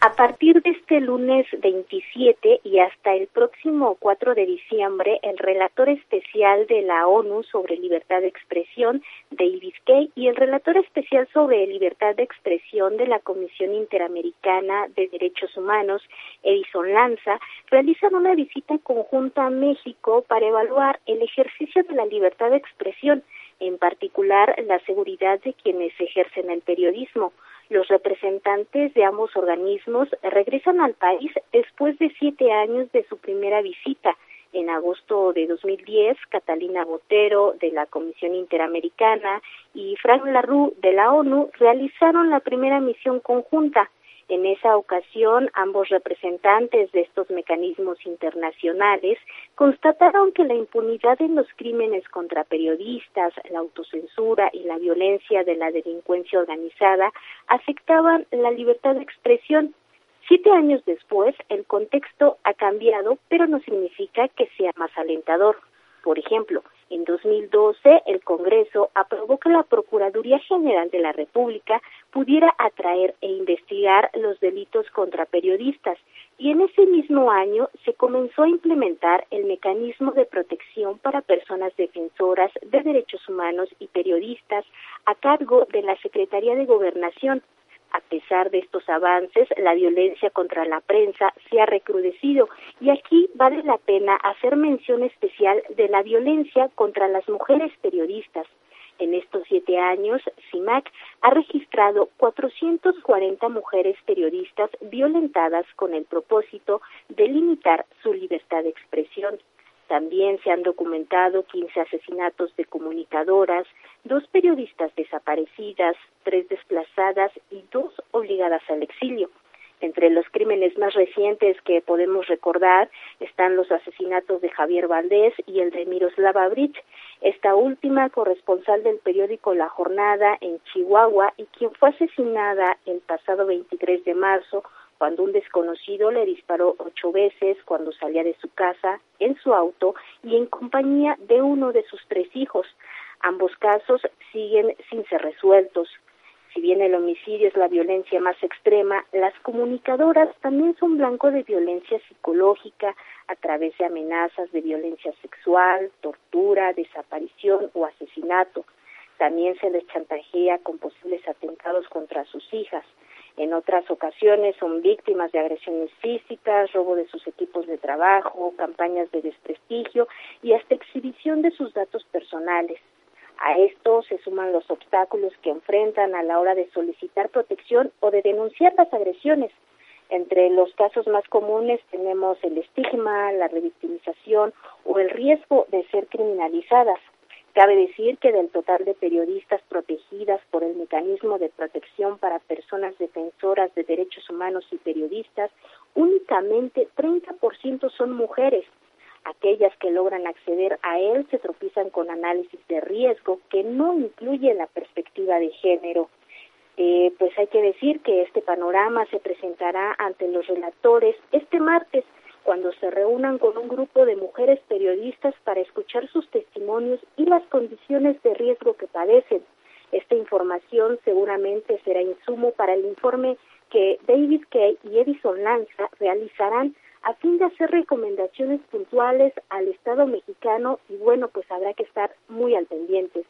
A partir de este lunes 27 y hasta el próximo 4 de diciembre, el relator especial de la ONU sobre libertad de expresión, David Kay, y el relator especial sobre libertad de expresión de la Comisión Interamericana de Derechos Humanos, Edison Lanza, realizan una visita conjunta a México para evaluar el ejercicio de la libertad de expresión, en particular la seguridad de quienes ejercen el periodismo. Los representantes de ambos organismos regresan al país después de siete años de su primera visita. En agosto de 2010, Catalina Botero de la Comisión Interamericana y Frank Larue de la ONU realizaron la primera misión conjunta. En esa ocasión, ambos representantes de estos mecanismos internacionales constataron que la impunidad en los crímenes contra periodistas, la autocensura y la violencia de la delincuencia organizada afectaban la libertad de expresión. Siete años después, el contexto ha cambiado, pero no significa que sea más alentador. Por ejemplo, en 2012 el Congreso aprobó que la Procuraduría General de la República pudiera atraer e investigar los delitos contra periodistas y en ese mismo año se comenzó a implementar el mecanismo de protección para personas defensoras de derechos humanos y periodistas a cargo de la Secretaría de Gobernación a pesar de estos avances, la violencia contra la prensa se ha recrudecido y aquí vale la pena hacer mención especial de la violencia contra las mujeres periodistas. En estos siete años, CIMAC ha registrado 440 mujeres periodistas violentadas con el propósito de limitar su libertad de expresión. También se han documentado 15 asesinatos de comunicadoras, dos periodistas desaparecidas, tres desplazadas y dos obligadas al exilio. Entre los crímenes más recientes que podemos recordar están los asesinatos de Javier Valdés y el de Miroslava Bridge, esta última corresponsal del periódico La Jornada en Chihuahua y quien fue asesinada el pasado 23 de marzo cuando un desconocido le disparó ocho veces cuando salía de su casa, en su auto y en compañía de uno de sus tres hijos. Ambos casos siguen sin ser resueltos. Si bien el homicidio es la violencia más extrema, las comunicadoras también son blanco de violencia psicológica a través de amenazas de violencia sexual, tortura, desaparición o asesinato. También se les chantajea con posibles atentados contra sus hijas. En otras ocasiones son víctimas de agresiones físicas, robo de sus equipos de trabajo, campañas de desprestigio y hasta exhibición de sus datos personales. A esto se suman los obstáculos que enfrentan a la hora de solicitar protección o de denunciar las agresiones. Entre los casos más comunes tenemos el estigma, la revictimización o el riesgo de ser criminalizadas. Cabe decir que del total de periodistas protegidas por el mecanismo de protección para personas defensoras de derechos humanos y periodistas, únicamente 30% son mujeres. Aquellas que logran acceder a él se tropiezan con análisis de riesgo que no incluye la perspectiva de género. Eh, pues hay que decir que este panorama se presentará ante los relatores este martes cuando se reúnan con un grupo de mujeres periodistas para escuchar sus testimonios y las condiciones de riesgo que padecen. Esta información seguramente será insumo para el informe que David Kay y Edison Lanza realizarán a fin de hacer recomendaciones puntuales al Estado mexicano y bueno, pues habrá que estar muy al pendiente.